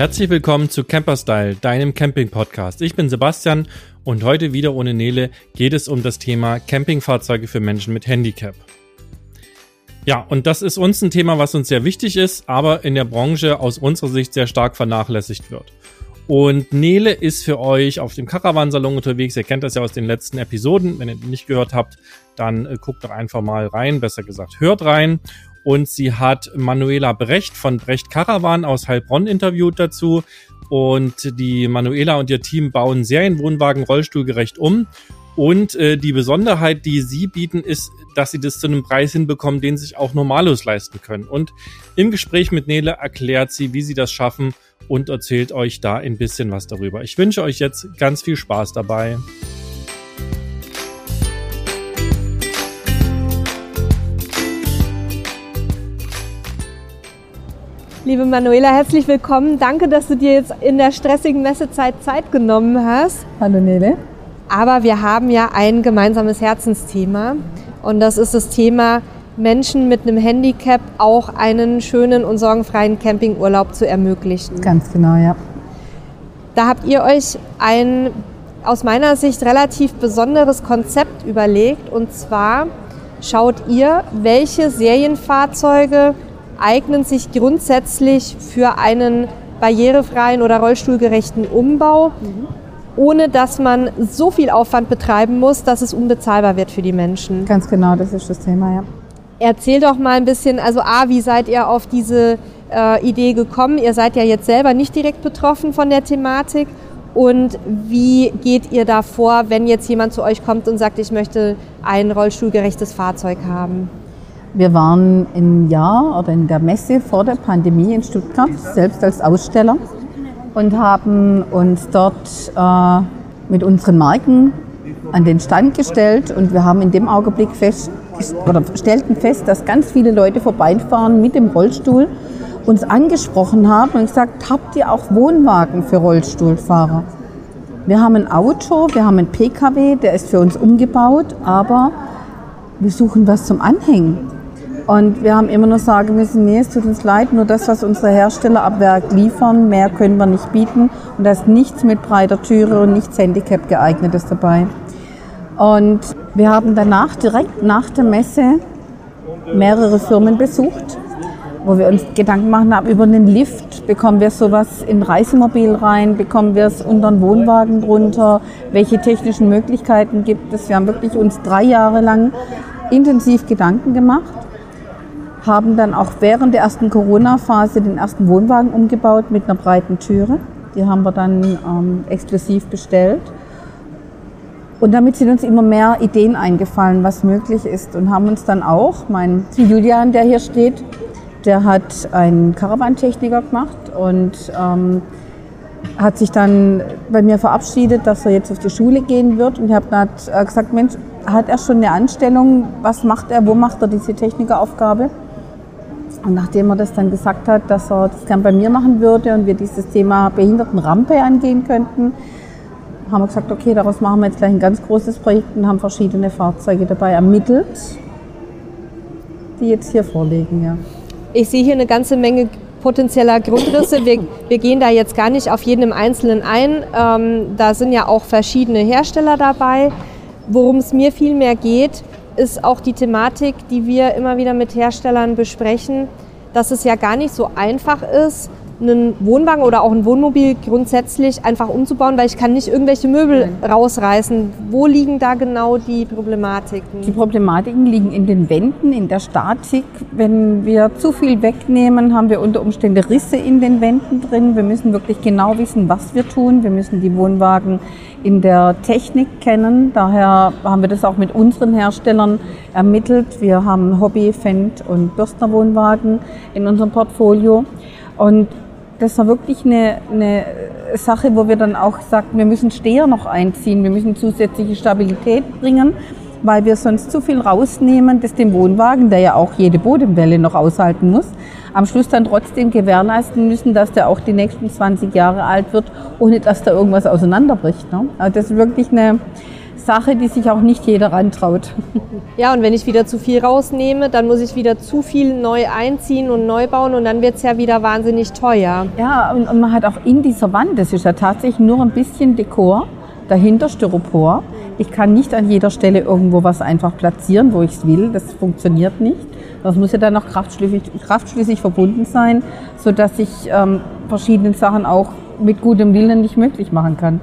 Herzlich willkommen zu Camperstyle, deinem Camping-Podcast. Ich bin Sebastian und heute wieder ohne Nele geht es um das Thema Campingfahrzeuge für Menschen mit Handicap. Ja, und das ist uns ein Thema, was uns sehr wichtig ist, aber in der Branche aus unserer Sicht sehr stark vernachlässigt wird. Und Nele ist für euch auf dem Caravansalon unterwegs. Ihr kennt das ja aus den letzten Episoden. Wenn ihr nicht gehört habt, dann äh, guckt doch einfach mal rein. Besser gesagt, hört rein und sie hat Manuela Brecht von Brecht Caravan aus Heilbronn interviewt dazu. Und die Manuela und ihr Team bauen Serienwohnwagen rollstuhlgerecht um. Und äh, die Besonderheit, die sie bieten, ist, dass sie das zu einem Preis hinbekommen, den sich auch Normalos leisten können. Und im Gespräch mit Nele erklärt sie, wie sie das schaffen und erzählt euch da ein bisschen was darüber. Ich wünsche euch jetzt ganz viel Spaß dabei. Liebe Manuela, herzlich willkommen. Danke, dass du dir jetzt in der stressigen Messezeit Zeit genommen hast. Hallo Nele. Aber wir haben ja ein gemeinsames Herzensthema und das ist das Thema, Menschen mit einem Handicap auch einen schönen und sorgenfreien Campingurlaub zu ermöglichen. Ganz genau, ja. Da habt ihr euch ein aus meiner Sicht relativ besonderes Konzept überlegt und zwar schaut ihr, welche Serienfahrzeuge eignen sich grundsätzlich für einen barrierefreien oder rollstuhlgerechten Umbau, mhm. ohne dass man so viel Aufwand betreiben muss, dass es unbezahlbar wird für die Menschen. Ganz genau, das ist das Thema, ja. Erzähl doch mal ein bisschen, also A, wie seid ihr auf diese äh, Idee gekommen? Ihr seid ja jetzt selber nicht direkt betroffen von der Thematik. Und wie geht ihr da vor, wenn jetzt jemand zu euch kommt und sagt, ich möchte ein rollstuhlgerechtes Fahrzeug haben? Wir waren im Jahr oder in der Messe vor der Pandemie in Stuttgart, selbst als Aussteller, und haben uns dort äh, mit unseren Marken an den Stand gestellt und wir haben in dem Augenblick fest, oder stellten fest, dass ganz viele Leute vorbeifahren mit dem Rollstuhl, uns angesprochen haben und gesagt, habt ihr auch Wohnwagen für Rollstuhlfahrer? Wir haben ein Auto, wir haben einen Pkw, der ist für uns umgebaut, aber wir suchen was zum Anhängen. Und wir haben immer nur sagen müssen, nee, es tut uns leid, nur das, was unsere Hersteller ab Werk liefern, mehr können wir nicht bieten. Und da ist nichts mit breiter Türe und nichts Handicap geeignetes dabei. Und wir haben danach, direkt nach der Messe, mehrere Firmen besucht, wo wir uns Gedanken machen haben über einen Lift. Bekommen wir sowas in Reisemobil rein? Bekommen wir es unter einen Wohnwagen drunter? Welche technischen Möglichkeiten gibt es? Wir haben wirklich uns drei Jahre lang intensiv Gedanken gemacht haben dann auch während der ersten Corona-Phase den ersten Wohnwagen umgebaut mit einer breiten Türe. Die haben wir dann ähm, exklusiv bestellt. Und damit sind uns immer mehr Ideen eingefallen, was möglich ist. Und haben uns dann auch, mein Julian, der hier steht, der hat einen Karawantechniker gemacht und ähm, hat sich dann bei mir verabschiedet, dass er jetzt auf die Schule gehen wird. Und ich habe dann äh, gesagt, Mensch, hat er schon eine Anstellung? Was macht er? Wo macht er diese Technikeraufgabe? Und nachdem er das dann gesagt hat, dass er das gern bei mir machen würde und wir dieses Thema Behindertenrampe angehen könnten, haben wir gesagt, okay, daraus machen wir jetzt gleich ein ganz großes Projekt und haben verschiedene Fahrzeuge dabei ermittelt, die jetzt hier vorliegen. Ja. Ich sehe hier eine ganze Menge potenzieller Grundrisse. Wir, wir gehen da jetzt gar nicht auf jeden im Einzelnen ein. Ähm, da sind ja auch verschiedene Hersteller dabei. Worum es mir viel mehr geht, ist auch die Thematik, die wir immer wieder mit Herstellern besprechen, dass es ja gar nicht so einfach ist, einen Wohnwagen oder auch ein Wohnmobil grundsätzlich einfach umzubauen, weil ich kann nicht irgendwelche Möbel Nein. rausreißen. Wo liegen da genau die Problematiken? Die Problematiken liegen in den Wänden, in der Statik. Wenn wir zu viel wegnehmen, haben wir unter Umständen Risse in den Wänden drin. Wir müssen wirklich genau wissen, was wir tun. Wir müssen die Wohnwagen in der Technik kennen. Daher haben wir das auch mit unseren Herstellern ermittelt. Wir haben Hobby, Fendt und Bürstner Wohnwagen in unserem Portfolio. Und das war wirklich eine, eine Sache, wo wir dann auch sagten, wir müssen Steher noch einziehen, wir müssen zusätzliche Stabilität bringen, weil wir sonst zu viel rausnehmen, dass dem Wohnwagen, der ja auch jede Bodenwelle noch aushalten muss, am Schluss dann trotzdem gewährleisten müssen, dass der auch die nächsten 20 Jahre alt wird, ohne dass da irgendwas auseinanderbricht. Ne? Also das ist wirklich eine Sache, die sich auch nicht jeder rantraut. Ja, und wenn ich wieder zu viel rausnehme, dann muss ich wieder zu viel neu einziehen und neu bauen und dann wird es ja wieder wahnsinnig teuer. Ja, und, und man hat auch in dieser Wand, das ist ja tatsächlich nur ein bisschen Dekor, dahinter Styropor. Ich kann nicht an jeder Stelle irgendwo was einfach platzieren, wo ich es will. Das funktioniert nicht. Das muss ja dann auch kraftschlüssig, kraftschlüssig verbunden sein, sodass ich ähm, verschiedene Sachen auch mit gutem Willen nicht möglich machen kann.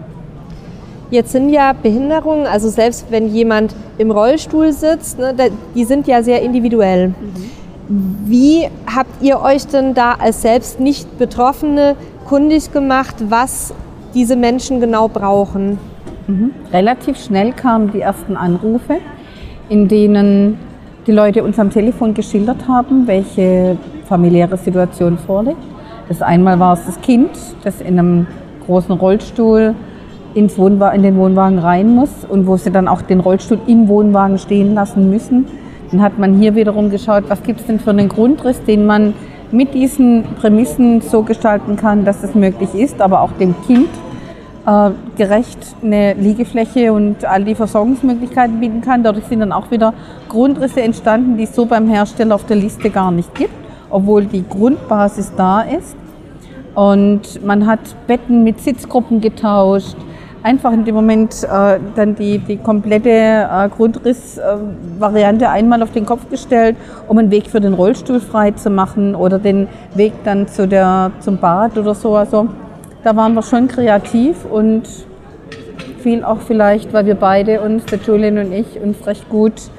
Jetzt sind ja Behinderungen, also selbst wenn jemand im Rollstuhl sitzt, ne, die sind ja sehr individuell. Mhm. Wie habt ihr euch denn da als selbst nicht Betroffene kundig gemacht, was diese Menschen genau brauchen? Mhm. Relativ schnell kamen die ersten Anrufe, in denen die Leute uns am Telefon geschildert haben, welche familiäre Situation vorliegt. Das einmal war es das Kind, das in einem großen Rollstuhl ins Wohnwagen, in den Wohnwagen rein muss und wo sie dann auch den Rollstuhl im Wohnwagen stehen lassen müssen. Dann hat man hier wiederum geschaut, was gibt es denn für einen Grundriss, den man mit diesen Prämissen so gestalten kann, dass es möglich ist, aber auch dem Kind äh, gerecht eine Liegefläche und all die Versorgungsmöglichkeiten bieten kann. Dadurch sind dann auch wieder Grundrisse entstanden, die es so beim Hersteller auf der Liste gar nicht gibt, obwohl die Grundbasis da ist. Und man hat Betten mit Sitzgruppen getauscht, einfach in dem Moment äh, dann die, die komplette äh, Grundrissvariante einmal auf den Kopf gestellt, um einen Weg für den Rollstuhl frei zu machen oder den Weg dann zu der, zum Bad oder so. Also da waren wir schon kreativ und viel auch vielleicht, weil wir beide uns, der Julian und ich, uns recht gut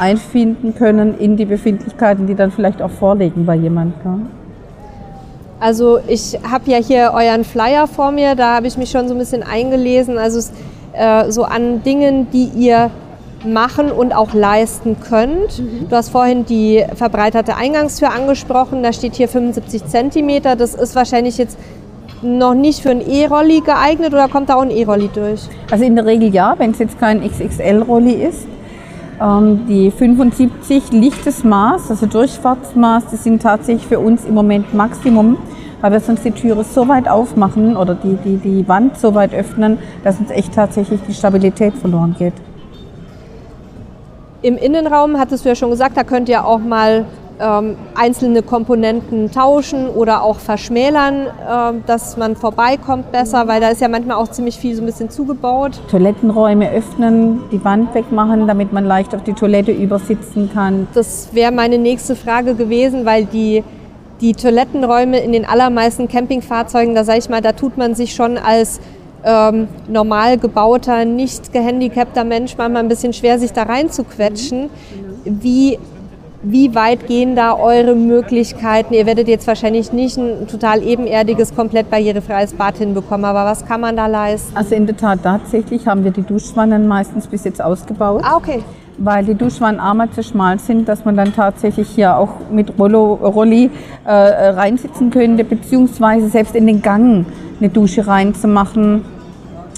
einfinden können in die Befindlichkeiten, die dann vielleicht auch vorliegen bei jemandem. Also ich habe ja hier euren Flyer vor mir, da habe ich mich schon so ein bisschen eingelesen. Also es, äh, so an Dingen, die ihr machen und auch leisten könnt. Mhm. Du hast vorhin die verbreiterte Eingangstür angesprochen, da steht hier 75 Zentimeter. Das ist wahrscheinlich jetzt noch nicht für ein E-Rolli geeignet oder kommt da auch ein E-Rolli durch? Also in der Regel ja, wenn es jetzt kein XXL-Rolli ist. Ähm, die 75 lichtes Maß, also Durchfahrtsmaß, die sind tatsächlich für uns im Moment Maximum weil wir sonst die Türe so weit aufmachen oder die, die, die Wand so weit öffnen, dass uns echt tatsächlich die Stabilität verloren geht. Im Innenraum hattest du ja schon gesagt, da könnt ihr auch mal ähm, einzelne Komponenten tauschen oder auch verschmälern, äh, dass man vorbeikommt besser, weil da ist ja manchmal auch ziemlich viel so ein bisschen zugebaut. Toilettenräume öffnen, die Wand wegmachen, damit man leicht auf die Toilette übersitzen kann. Das wäre meine nächste Frage gewesen, weil die die Toilettenräume in den allermeisten Campingfahrzeugen, da sage ich mal, da tut man sich schon als ähm, normal gebauter, nicht gehandicapter Mensch manchmal ein bisschen schwer, sich da reinzuquetschen. Wie, wie weit gehen da eure Möglichkeiten? Ihr werdet jetzt wahrscheinlich nicht ein total ebenerdiges, komplett barrierefreies Bad hinbekommen, aber was kann man da leisten? Also in der Tat tatsächlich haben wir die Duschwannen meistens bis jetzt ausgebaut. Ah, okay weil die Duschwannen einmal zu schmal sind, dass man dann tatsächlich hier auch mit Rollo, Rolli äh, reinsitzen könnte, beziehungsweise selbst in den Gang eine Dusche reinzumachen.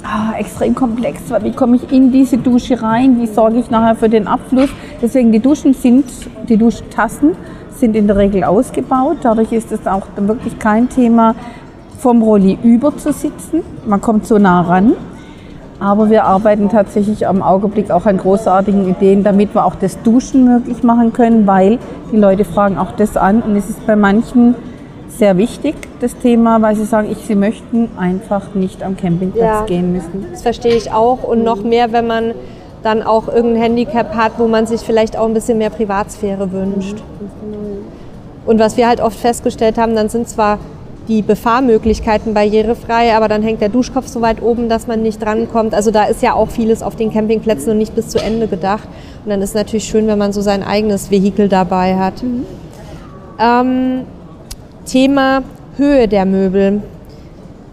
Ah, extrem komplex, weil wie komme ich in diese Dusche rein, wie sorge ich nachher für den Abfluss. Deswegen die Duschen sind, die Duschtassen sind in der Regel ausgebaut. Dadurch ist es auch wirklich kein Thema, vom Rolli über zu sitzen. Man kommt so nah ran. Aber wir arbeiten tatsächlich am Augenblick auch an großartigen Ideen, damit wir auch das Duschen möglich machen können, weil die Leute fragen auch das an. Und es ist bei manchen sehr wichtig, das Thema, weil sie sagen, ich, sie möchten einfach nicht am Campingplatz ja, gehen müssen. Das verstehe ich auch. Und noch mehr, wenn man dann auch irgendein Handicap hat, wo man sich vielleicht auch ein bisschen mehr Privatsphäre wünscht. Und was wir halt oft festgestellt haben, dann sind zwar die Befahrmöglichkeiten barrierefrei, aber dann hängt der Duschkopf so weit oben, dass man nicht drankommt. Also da ist ja auch vieles auf den Campingplätzen und nicht bis zu Ende gedacht. Und dann ist es natürlich schön, wenn man so sein eigenes Vehikel dabei hat. Mhm. Ähm, Thema Höhe der Möbel.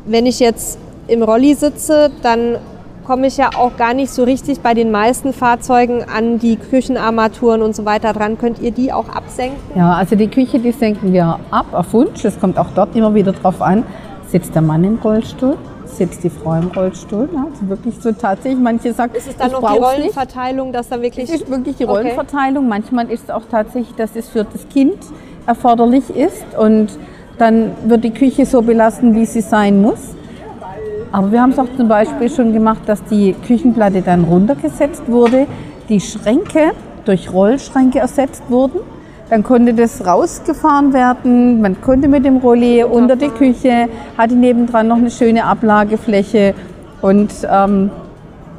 Wenn ich jetzt im Rolli sitze, dann komme ich ja auch gar nicht so richtig bei den meisten Fahrzeugen an die Küchenarmaturen und so weiter dran. Könnt ihr die auch absenken? Ja, also die Küche, die senken wir ab auf Wunsch. Es kommt auch dort immer wieder drauf an, sitzt der Mann im Rollstuhl, sitzt die Frau im Rollstuhl. Also wirklich so tatsächlich. Manche sagen, ist es dann noch die Rollenverteilung, nicht. dass da wirklich. Es ist wirklich die Rollenverteilung. Okay. Manchmal ist es auch tatsächlich, dass es für das Kind erforderlich ist und dann wird die Küche so belassen, wie sie sein muss. Aber wir haben es auch zum Beispiel schon gemacht, dass die Küchenplatte dann runtergesetzt wurde, die Schränke durch Rollschränke ersetzt wurden. Dann konnte das rausgefahren werden, man konnte mit dem Rolli unter die Küche, hatte nebendran noch eine schöne Ablagefläche und ähm,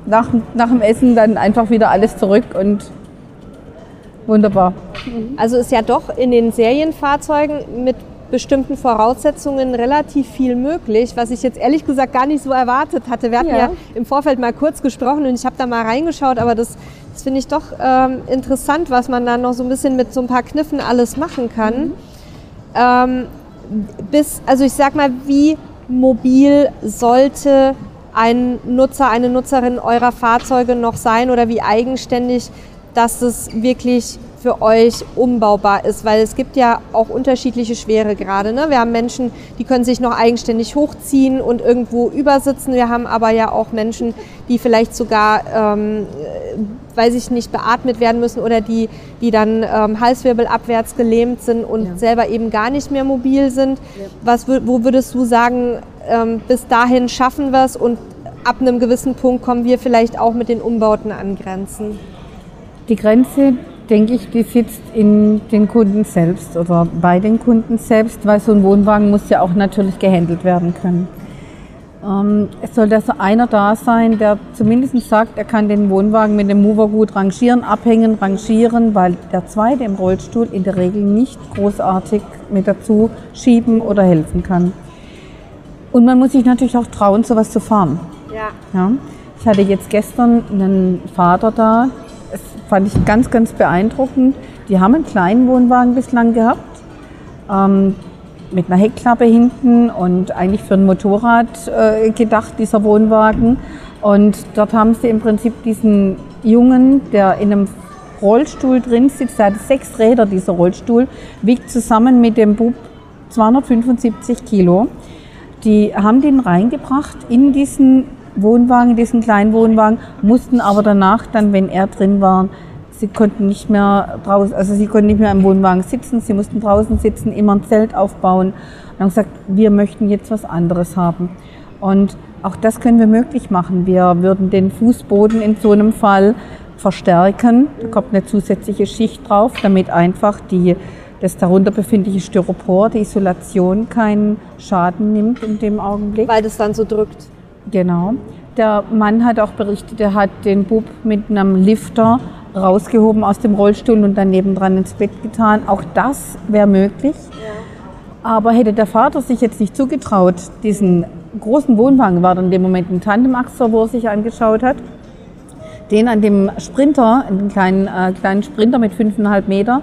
nach, nach dem Essen dann einfach wieder alles zurück und wunderbar. Also ist ja doch in den Serienfahrzeugen mit bestimmten Voraussetzungen relativ viel möglich, was ich jetzt ehrlich gesagt gar nicht so erwartet hatte. Wir hatten ja, ja im Vorfeld mal kurz gesprochen und ich habe da mal reingeschaut, aber das, das finde ich doch ähm, interessant, was man da noch so ein bisschen mit so ein paar Kniffen alles machen kann. Mhm. Ähm, bis, also ich sag mal, wie mobil sollte ein Nutzer, eine Nutzerin eurer Fahrzeuge noch sein oder wie eigenständig, dass es wirklich für euch umbaubar ist, weil es gibt ja auch unterschiedliche Schwere gerade. Ne? Wir haben Menschen, die können sich noch eigenständig hochziehen und irgendwo übersitzen. Wir haben aber ja auch Menschen, die vielleicht sogar, ähm, äh, weiß ich nicht, beatmet werden müssen oder die, die dann ähm, halswirbelabwärts gelähmt sind und ja. selber eben gar nicht mehr mobil sind. Ja. Was, wo würdest du sagen, ähm, bis dahin schaffen wir es und ab einem gewissen Punkt kommen wir vielleicht auch mit den Umbauten an Grenzen? Die Grenze denke ich, die sitzt in den Kunden selbst oder bei den Kunden selbst, weil so ein Wohnwagen muss ja auch natürlich gehandelt werden können. Ähm, es soll also einer da sein, der zumindest sagt, er kann den Wohnwagen mit dem Mover gut rangieren, abhängen, rangieren, weil der zweite im Rollstuhl in der Regel nicht großartig mit dazu schieben oder helfen kann. Und man muss sich natürlich auch trauen, sowas zu fahren. Ja. ja. Ich hatte jetzt gestern einen Vater da, fand ich ganz, ganz beeindruckend. Die haben einen kleinen Wohnwagen bislang gehabt, ähm, mit einer Heckklappe hinten und eigentlich für ein Motorrad äh, gedacht, dieser Wohnwagen. Und dort haben sie im Prinzip diesen Jungen, der in einem Rollstuhl drin sitzt, der hat sechs Räder, dieser Rollstuhl, wiegt zusammen mit dem Bub 275 Kilo. Die haben den reingebracht in diesen Wohnwagen, diesen kleinen Wohnwagen, mussten aber danach dann, wenn er drin war, sie konnten nicht mehr draußen, also sie konnten nicht mehr im Wohnwagen sitzen, sie mussten draußen sitzen, immer ein Zelt aufbauen und haben gesagt, wir möchten jetzt was anderes haben. Und auch das können wir möglich machen. Wir würden den Fußboden in so einem Fall verstärken. Da kommt eine zusätzliche Schicht drauf, damit einfach die, das darunter befindliche Styropor, die Isolation keinen Schaden nimmt in dem Augenblick. Weil das dann so drückt. Genau. Der Mann hat auch berichtet, er hat den Bub mit einem Lifter rausgehoben aus dem Rollstuhl und dann nebendran ins Bett getan. Auch das wäre möglich. Ja. Aber hätte der Vater sich jetzt nicht zugetraut, diesen großen Wohnwagen, war dann in dem Moment ein Tandemaxer, wo er sich angeschaut hat, den an dem Sprinter, einen kleinen, äh, kleinen Sprinter mit 5,5 Meter,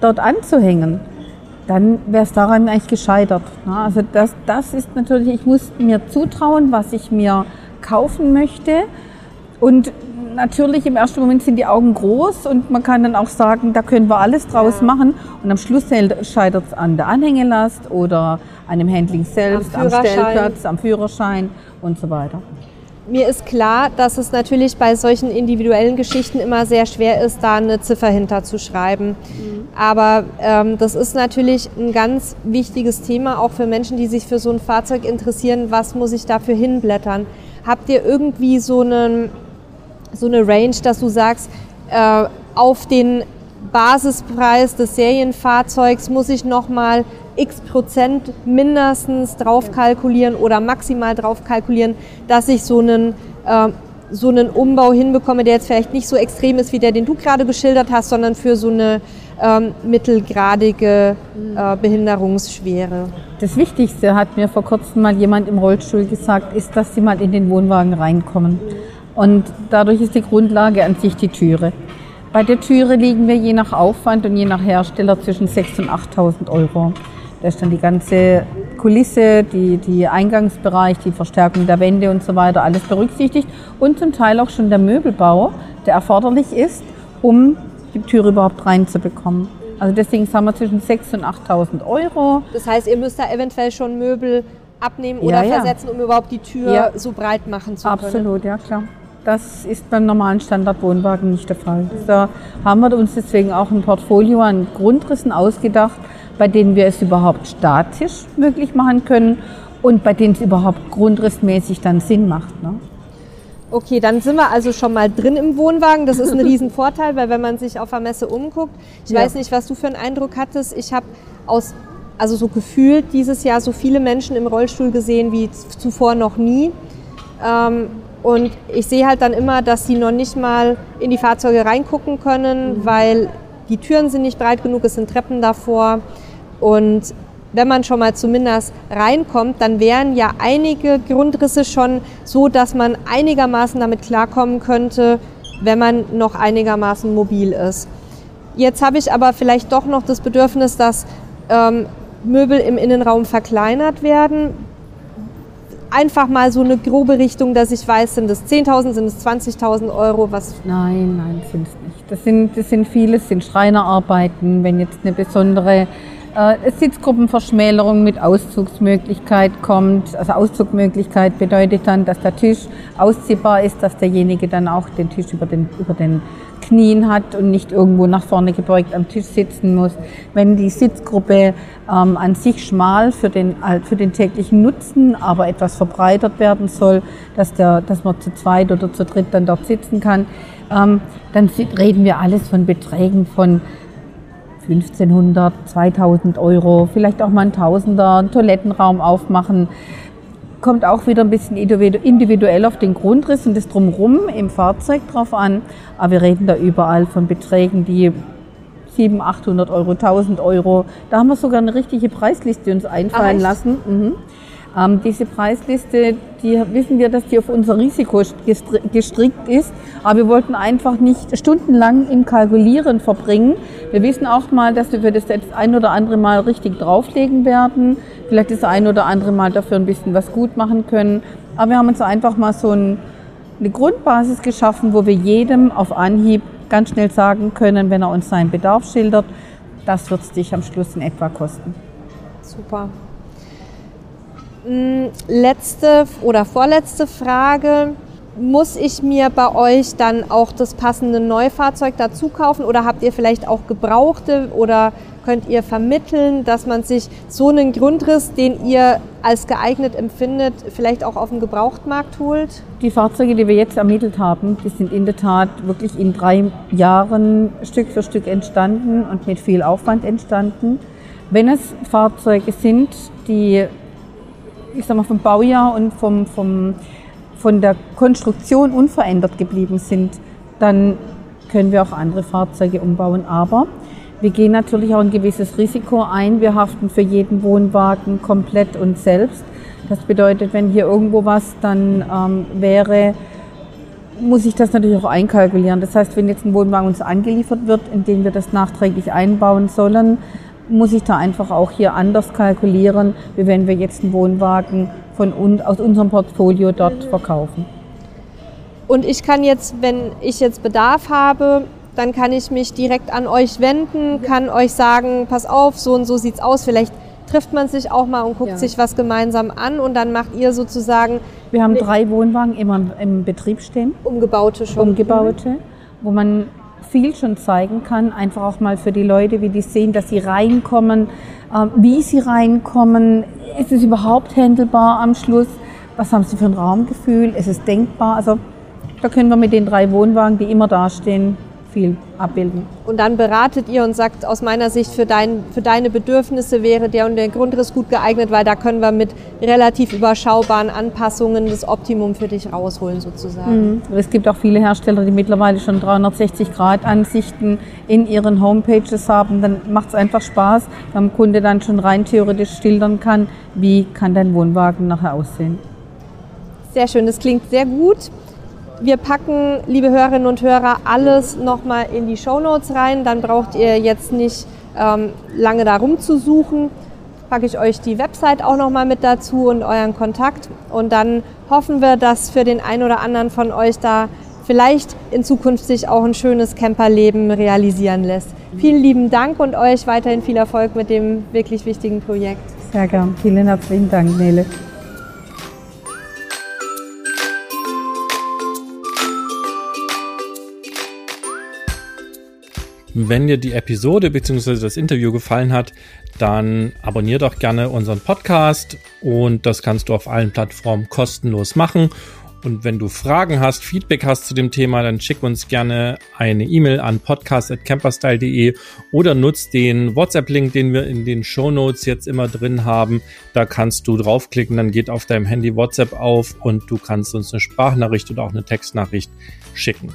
dort anzuhängen dann wäre es daran eigentlich gescheitert. Also das, das ist natürlich, ich muss mir zutrauen, was ich mir kaufen möchte. Und natürlich im ersten Moment sind die Augen groß und man kann dann auch sagen, da können wir alles draus ja. machen. Und am Schluss scheitert es an der Anhängelast oder an dem Handling selbst, am, am Stellplatz, am Führerschein und so weiter. Mir ist klar, dass es natürlich bei solchen individuellen Geschichten immer sehr schwer ist, da eine Ziffer hinterzuschreiben. Mhm. Aber ähm, das ist natürlich ein ganz wichtiges Thema, auch für Menschen, die sich für so ein Fahrzeug interessieren. Was muss ich dafür hinblättern? Habt ihr irgendwie so eine, so eine Range, dass du sagst, äh, auf den Basispreis des Serienfahrzeugs muss ich nochmal x Prozent mindestens drauf kalkulieren oder maximal drauf kalkulieren, dass ich so einen, äh, so einen Umbau hinbekomme, der jetzt vielleicht nicht so extrem ist wie der, den du gerade geschildert hast, sondern für so eine ähm, mittelgradige äh, Behinderungsschwere. Das Wichtigste hat mir vor kurzem mal jemand im Rollstuhl gesagt, ist, dass sie mal in den Wohnwagen reinkommen. Und dadurch ist die Grundlage an sich die Türe. Bei der Türe liegen wir je nach Aufwand und je nach Hersteller zwischen 6.000 und 8.000 Euro. Da ist dann die ganze Kulisse, die, die Eingangsbereich, die Verstärkung der Wände und so weiter, alles berücksichtigt. Und zum Teil auch schon der Möbelbau, der erforderlich ist, um die Tür überhaupt reinzubekommen. Also deswegen sagen wir zwischen 6.000 und 8.000 Euro. Das heißt, ihr müsst da eventuell schon Möbel abnehmen oder ja, versetzen, um überhaupt die Tür ja. so breit machen zu können. Absolut, ja klar. Das ist beim normalen Standardwohnwagen nicht der Fall. Da haben wir uns deswegen auch ein Portfolio an Grundrissen ausgedacht, bei denen wir es überhaupt statisch möglich machen können und bei denen es überhaupt grundrissmäßig dann Sinn macht. Ne? Okay, dann sind wir also schon mal drin im Wohnwagen. Das ist ein Riesenvorteil, weil wenn man sich auf der Messe umguckt, ich ja. weiß nicht, was du für einen Eindruck hattest. Ich habe aus, also so gefühlt dieses Jahr so viele Menschen im Rollstuhl gesehen wie zuvor noch nie. Ähm, und ich sehe halt dann immer, dass sie noch nicht mal in die Fahrzeuge reingucken können, mhm. weil die Türen sind nicht breit genug, es sind Treppen davor. Und wenn man schon mal zumindest reinkommt, dann wären ja einige Grundrisse schon so, dass man einigermaßen damit klarkommen könnte, wenn man noch einigermaßen mobil ist. Jetzt habe ich aber vielleicht doch noch das Bedürfnis, dass ähm, Möbel im Innenraum verkleinert werden. Einfach mal so eine grobe Richtung, dass ich weiß, sind es 10.000, sind es 20.000 Euro? Was? Nein, nein, sind es nicht. Das sind, das sind viele, das sind Schreinerarbeiten, wenn jetzt eine besondere äh, Sitzgruppenverschmälerung mit Auszugsmöglichkeit kommt. Also Auszugmöglichkeit bedeutet dann, dass der Tisch ausziehbar ist, dass derjenige dann auch den Tisch über den, über den Knien hat und nicht irgendwo nach vorne gebeugt am Tisch sitzen muss. Wenn die Sitzgruppe ähm, an sich schmal für den, für den täglichen Nutzen, aber etwas verbreitert werden soll, dass, der, dass man zu zweit oder zu dritt dann dort sitzen kann, ähm, dann reden wir alles von Beträgen von 1500, 2000 Euro, vielleicht auch mal ein Tausender, einen Toilettenraum aufmachen. Kommt auch wieder ein bisschen individuell auf den Grundriss und das Drumherum im Fahrzeug drauf an. Aber wir reden da überall von Beträgen, die 700, 800 Euro, 1000 Euro. Da haben wir sogar eine richtige Preisliste uns einfallen Ach, lassen. Mhm. Ähm, diese Preisliste, die wissen wir, dass die auf unser Risiko gestrickt ist, aber wir wollten einfach nicht stundenlang im Kalkulieren verbringen. Wir wissen auch mal, dass wir das ein oder andere Mal richtig drauflegen werden, vielleicht das ein oder andere Mal dafür ein bisschen was gut machen können. Aber wir haben uns einfach mal so ein, eine Grundbasis geschaffen, wo wir jedem auf Anhieb ganz schnell sagen können, wenn er uns seinen Bedarf schildert, das wird es dich am Schluss in etwa kosten. Super. Hm, letzte oder vorletzte Frage. Muss ich mir bei euch dann auch das passende Neufahrzeug dazu kaufen oder habt ihr vielleicht auch Gebrauchte oder könnt ihr vermitteln, dass man sich so einen Grundriss, den ihr als geeignet empfindet, vielleicht auch auf dem Gebrauchtmarkt holt? Die Fahrzeuge, die wir jetzt ermittelt haben, die sind in der Tat wirklich in drei Jahren Stück für Stück entstanden und mit viel Aufwand entstanden. Wenn es Fahrzeuge sind, die ich sag mal, vom Baujahr und vom, vom, von der Konstruktion unverändert geblieben sind, dann können wir auch andere Fahrzeuge umbauen. Aber wir gehen natürlich auch ein gewisses Risiko ein. Wir haften für jeden Wohnwagen komplett uns selbst. Das bedeutet, wenn hier irgendwo was dann ähm, wäre, muss ich das natürlich auch einkalkulieren. Das heißt, wenn jetzt ein Wohnwagen uns angeliefert wird, in den wir das nachträglich einbauen sollen, muss ich da einfach auch hier anders kalkulieren, wie wenn wir jetzt einen Wohnwagen von uns, aus unserem Portfolio dort verkaufen. Und ich kann jetzt, wenn ich jetzt Bedarf habe, dann kann ich mich direkt an euch wenden, kann euch sagen, pass auf, so und so sieht's aus. Vielleicht trifft man sich auch mal und guckt ja. sich was gemeinsam an und dann macht ihr sozusagen. Wir haben drei Wohnwagen immer im Betrieb stehen. Umgebaute schon. Umgebaute, wo man viel schon zeigen kann, einfach auch mal für die Leute, wie die sehen, dass sie reinkommen, ähm, wie sie reinkommen, ist es überhaupt handelbar am Schluss, was haben sie für ein Raumgefühl, ist es denkbar, also da können wir mit den drei Wohnwagen, die immer dastehen, viel abbilden. Und dann beratet ihr und sagt, aus meiner Sicht für, dein, für deine Bedürfnisse wäre der und der Grundriss gut geeignet, weil da können wir mit relativ überschaubaren Anpassungen das Optimum für dich rausholen sozusagen. Mhm. Es gibt auch viele Hersteller, die mittlerweile schon 360-Grad-Ansichten in ihren Homepages haben. Dann macht es einfach Spaß, wenn der Kunde dann schon rein theoretisch schildern kann, wie kann dein Wohnwagen nachher aussehen. Sehr schön, das klingt sehr gut. Wir packen, liebe Hörerinnen und Hörer, alles nochmal in die Show Notes rein. Dann braucht ihr jetzt nicht ähm, lange da rumzusuchen. Packe ich euch die Website auch nochmal mit dazu und euren Kontakt. Und dann hoffen wir, dass für den einen oder anderen von euch da vielleicht in Zukunft sich auch ein schönes Camperleben realisieren lässt. Vielen lieben Dank und euch weiterhin viel Erfolg mit dem wirklich wichtigen Projekt. Sehr gern. Vielen herzlichen Dank, Nele. Wenn dir die Episode bzw. das Interview gefallen hat, dann abonnier doch gerne unseren Podcast und das kannst du auf allen Plattformen kostenlos machen. Und wenn du Fragen hast, Feedback hast zu dem Thema, dann schick uns gerne eine E-Mail an podcast.camperstyle.de oder nutz den WhatsApp-Link, den wir in den Show Notes jetzt immer drin haben. Da kannst du draufklicken, dann geht auf deinem Handy WhatsApp auf und du kannst uns eine Sprachnachricht oder auch eine Textnachricht schicken.